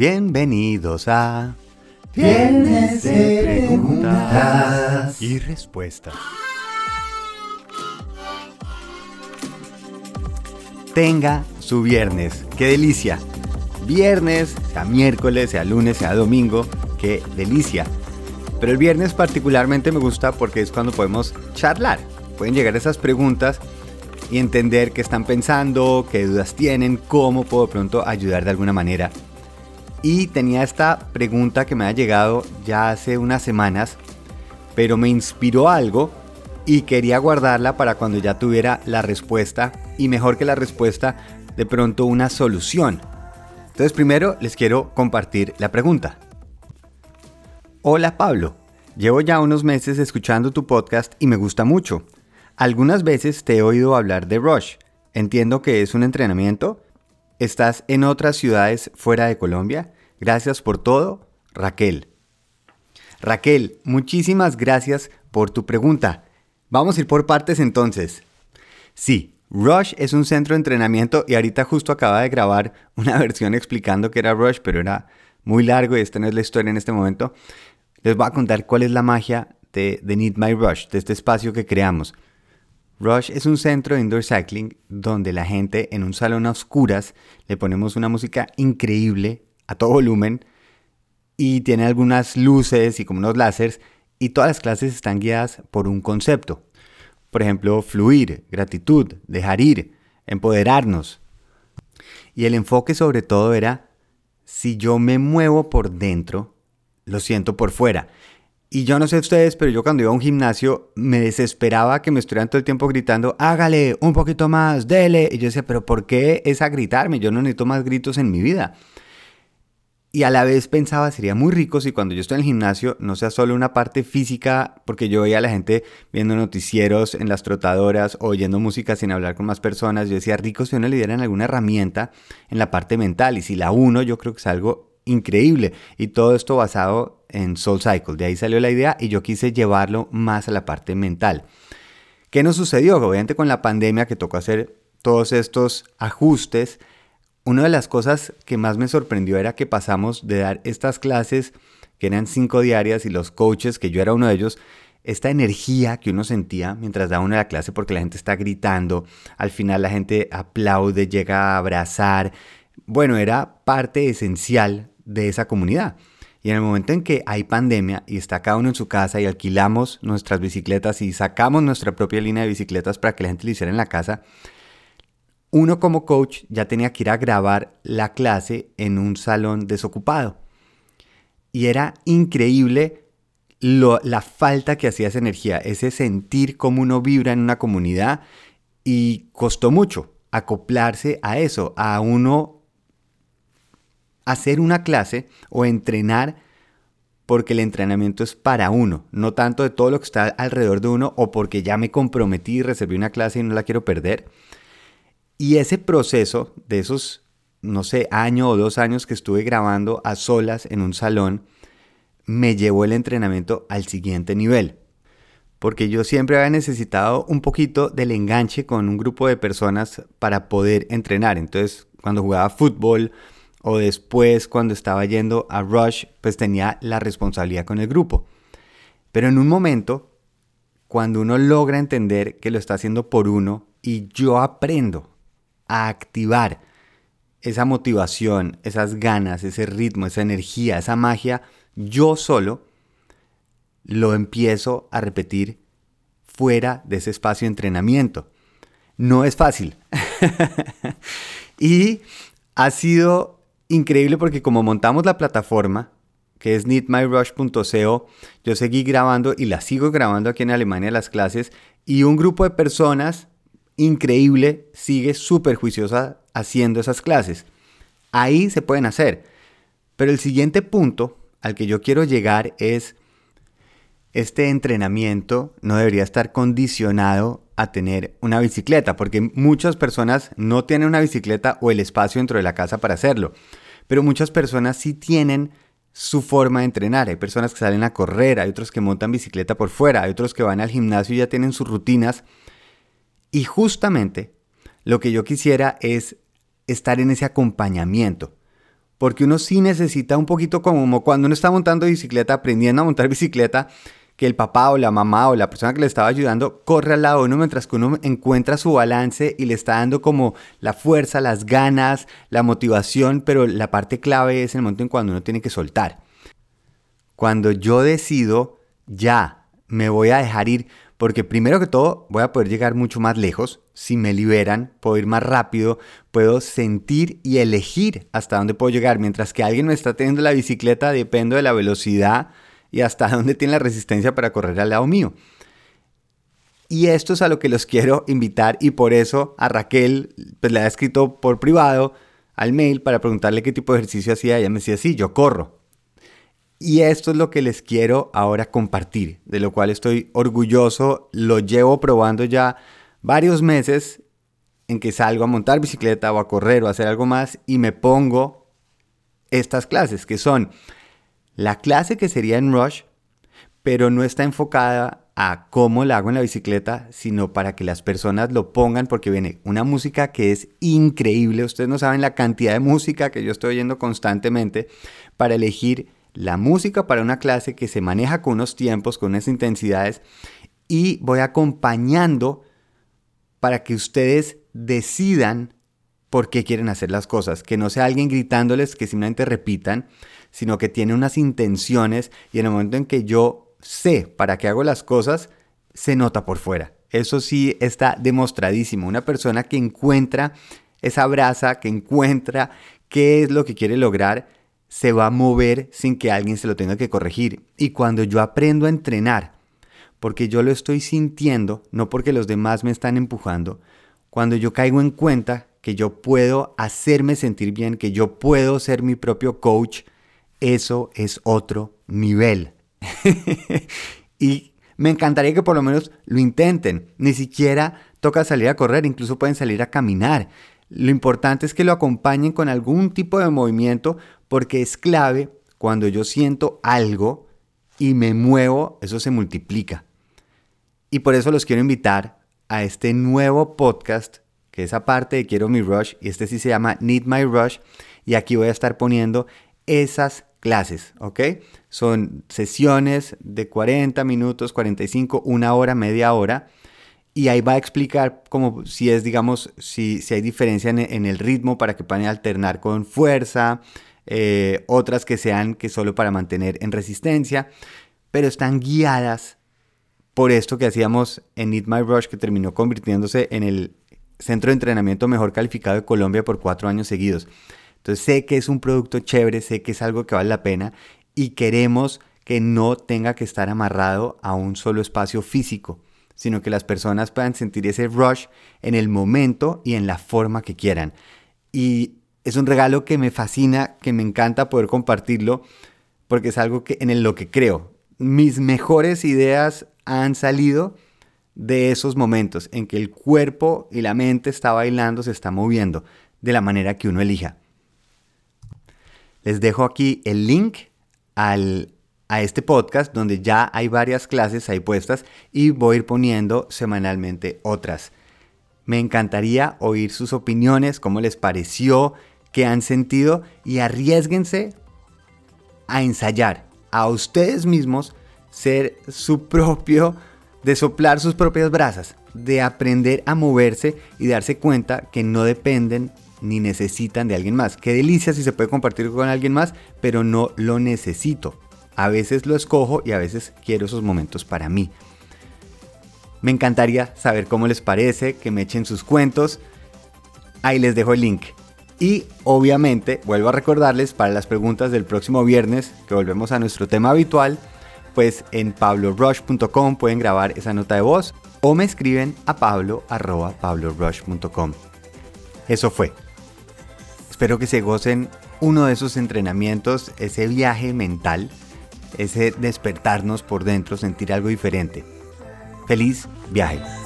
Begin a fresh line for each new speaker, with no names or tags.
Bienvenidos a
Viernes de preguntas.
y respuestas. Tenga su viernes, qué delicia. Viernes, sea miércoles, sea lunes, sea domingo, qué delicia. Pero el viernes particularmente me gusta porque es cuando podemos charlar. Pueden llegar esas preguntas y entender qué están pensando, qué dudas tienen, cómo puedo pronto ayudar de alguna manera. Y tenía esta pregunta que me ha llegado ya hace unas semanas, pero me inspiró algo y quería guardarla para cuando ya tuviera la respuesta y mejor que la respuesta, de pronto una solución. Entonces primero les quiero compartir la pregunta. Hola Pablo, llevo ya unos meses escuchando tu podcast y me gusta mucho. Algunas veces te he oído hablar de Rush. Entiendo que es un entrenamiento. ¿Estás en otras ciudades fuera de Colombia? Gracias por todo, Raquel. Raquel, muchísimas gracias por tu pregunta. Vamos a ir por partes entonces. Sí, Rush es un centro de entrenamiento y ahorita justo acaba de grabar una versión explicando que era Rush, pero era muy largo y esta no es la historia en este momento. Les voy a contar cuál es la magia de, de Need My Rush, de este espacio que creamos. Rush es un centro de indoor cycling donde la gente en un salón a oscuras le ponemos una música increíble a todo volumen y tiene algunas luces y como unos láseres y todas las clases están guiadas por un concepto. Por ejemplo, fluir, gratitud, dejar ir, empoderarnos. Y el enfoque sobre todo era, si yo me muevo por dentro, lo siento por fuera. Y yo no sé ustedes, pero yo cuando iba a un gimnasio me desesperaba que me estuvieran todo el tiempo gritando, hágale un poquito más, dele. Y yo decía, pero ¿por qué es a gritarme? Yo no necesito más gritos en mi vida. Y a la vez pensaba, sería muy rico si cuando yo estoy en el gimnasio no sea solo una parte física, porque yo veía a la gente viendo noticieros en las trotadoras o oyendo música sin hablar con más personas. Yo decía, rico si uno le dieran alguna herramienta en la parte mental. Y si la uno, yo creo que es algo increíble. Y todo esto basado en Soul Cycle. De ahí salió la idea y yo quise llevarlo más a la parte mental. ¿Qué nos sucedió? Obviamente con la pandemia que tocó hacer todos estos ajustes una de las cosas que más me sorprendió era que pasamos de dar estas clases que eran cinco diarias y los coaches, que yo era uno de ellos, esta energía que uno sentía mientras daba una la clase porque la gente está gritando, al final la gente aplaude, llega a abrazar, bueno, era parte esencial de esa comunidad. Y en el momento en que hay pandemia y está cada uno en su casa y alquilamos nuestras bicicletas y sacamos nuestra propia línea de bicicletas para que la gente lo hiciera en la casa, uno como coach ya tenía que ir a grabar la clase en un salón desocupado. Y era increíble la falta que hacía esa energía, ese sentir cómo uno vibra en una comunidad y costó mucho acoplarse a eso, a uno hacer una clase o entrenar porque el entrenamiento es para uno, no tanto de todo lo que está alrededor de uno o porque ya me comprometí y reservé una clase y no la quiero perder y ese proceso de esos, no sé, año o dos años que estuve grabando a solas en un salón, me llevó el entrenamiento al siguiente nivel. Porque yo siempre había necesitado un poquito del enganche con un grupo de personas para poder entrenar. Entonces, cuando jugaba fútbol o después cuando estaba yendo a Rush, pues tenía la responsabilidad con el grupo. Pero en un momento, cuando uno logra entender que lo está haciendo por uno y yo aprendo a activar esa motivación, esas ganas, ese ritmo, esa energía, esa magia, yo solo lo empiezo a repetir fuera de ese espacio de entrenamiento. No es fácil. y ha sido increíble porque como montamos la plataforma, que es needmyrush.co, yo seguí grabando y la sigo grabando aquí en Alemania las clases y un grupo de personas increíble sigue súper juiciosa haciendo esas clases. Ahí se pueden hacer. Pero el siguiente punto al que yo quiero llegar es, este entrenamiento no debería estar condicionado a tener una bicicleta, porque muchas personas no tienen una bicicleta o el espacio dentro de la casa para hacerlo. Pero muchas personas sí tienen su forma de entrenar. Hay personas que salen a correr, hay otros que montan bicicleta por fuera, hay otros que van al gimnasio y ya tienen sus rutinas y justamente lo que yo quisiera es estar en ese acompañamiento. porque uno sí necesita un poquito como cuando uno está montando bicicleta, aprendiendo a montar bicicleta, que el papá o la mamá o la persona que le estaba ayudando corre al lado de uno mientras que uno encuentra su balance y le está dando como la fuerza, las ganas, la motivación, pero la parte clave es el momento en cuando uno tiene que soltar. Cuando yo decido, ya, me voy a dejar ir, porque primero que todo voy a poder llegar mucho más lejos, si me liberan, puedo ir más rápido, puedo sentir y elegir hasta dónde puedo llegar, mientras que alguien me está teniendo la bicicleta, dependo de la velocidad, y hasta dónde tiene la resistencia para correr al lado mío. Y esto es a lo que los quiero invitar y por eso a Raquel pues, le ha escrito por privado al mail para preguntarle qué tipo de ejercicio hacía. Ella me decía, sí, yo corro. Y esto es lo que les quiero ahora compartir, de lo cual estoy orgulloso. Lo llevo probando ya varios meses en que salgo a montar bicicleta o a correr o a hacer algo más y me pongo estas clases que son la clase que sería en Rush, pero no está enfocada a cómo la hago en la bicicleta, sino para que las personas lo pongan, porque viene una música que es increíble. Ustedes no saben la cantidad de música que yo estoy oyendo constantemente para elegir la música para una clase que se maneja con unos tiempos, con unas intensidades, y voy acompañando para que ustedes decidan por qué quieren hacer las cosas, que no sea alguien gritándoles que simplemente repitan, sino que tiene unas intenciones y en el momento en que yo sé para qué hago las cosas, se nota por fuera. Eso sí está demostradísimo. Una persona que encuentra esa brasa, que encuentra qué es lo que quiere lograr, se va a mover sin que alguien se lo tenga que corregir. Y cuando yo aprendo a entrenar, porque yo lo estoy sintiendo, no porque los demás me están empujando, cuando yo caigo en cuenta que yo puedo hacerme sentir bien, que yo puedo ser mi propio coach, eso es otro nivel. y me encantaría que por lo menos lo intenten. Ni siquiera toca salir a correr, incluso pueden salir a caminar. Lo importante es que lo acompañen con algún tipo de movimiento porque es clave cuando yo siento algo y me muevo, eso se multiplica. Y por eso los quiero invitar a este nuevo podcast que es aparte de Quiero mi Rush y este sí se llama Need My Rush y aquí voy a estar poniendo esas clases, ¿ok? Son sesiones de 40 minutos, 45, una hora, media hora. Y ahí va a explicar como si es, digamos, si, si hay diferencia en, el ritmo para que puedan alternar con fuerza, eh, otras que sean que solo para mantener en resistencia, pero están guiadas por esto que hacíamos en Need My Rush, que terminó convirtiéndose en el centro de entrenamiento mejor calificado de Colombia por cuatro años seguidos. Entonces sé que es un producto chévere, sé que es algo que vale la pena y queremos que no tenga que estar amarrado a un solo espacio físico, sino que las personas puedan sentir ese rush en el momento y en la forma que quieran. Y es un regalo que me fascina, que me encanta poder compartirlo, porque es algo que, en lo que creo. Mis mejores ideas han salido de esos momentos en que el cuerpo y la mente está bailando, se está moviendo de la manera que uno elija. Les dejo aquí el link al, a este podcast donde ya hay varias clases ahí puestas y voy a ir poniendo semanalmente otras. Me encantaría oír sus opiniones, cómo les pareció, qué han sentido y arriesguense a ensayar a ustedes mismos ser su propio, de soplar sus propias brasas, de aprender a moverse y darse cuenta que no dependen ni necesitan de alguien más. Qué delicia si se puede compartir con alguien más, pero no lo necesito. A veces lo escojo y a veces quiero esos momentos para mí. Me encantaría saber cómo les parece, que me echen sus cuentos. Ahí les dejo el link. Y obviamente vuelvo a recordarles para las preguntas del próximo viernes, que volvemos a nuestro tema habitual, pues en pablorush.com pueden grabar esa nota de voz o me escriben a pablo.pablorush.com. Eso fue. Espero que se gocen uno de esos entrenamientos, ese viaje mental, ese despertarnos por dentro, sentir algo diferente. Feliz viaje.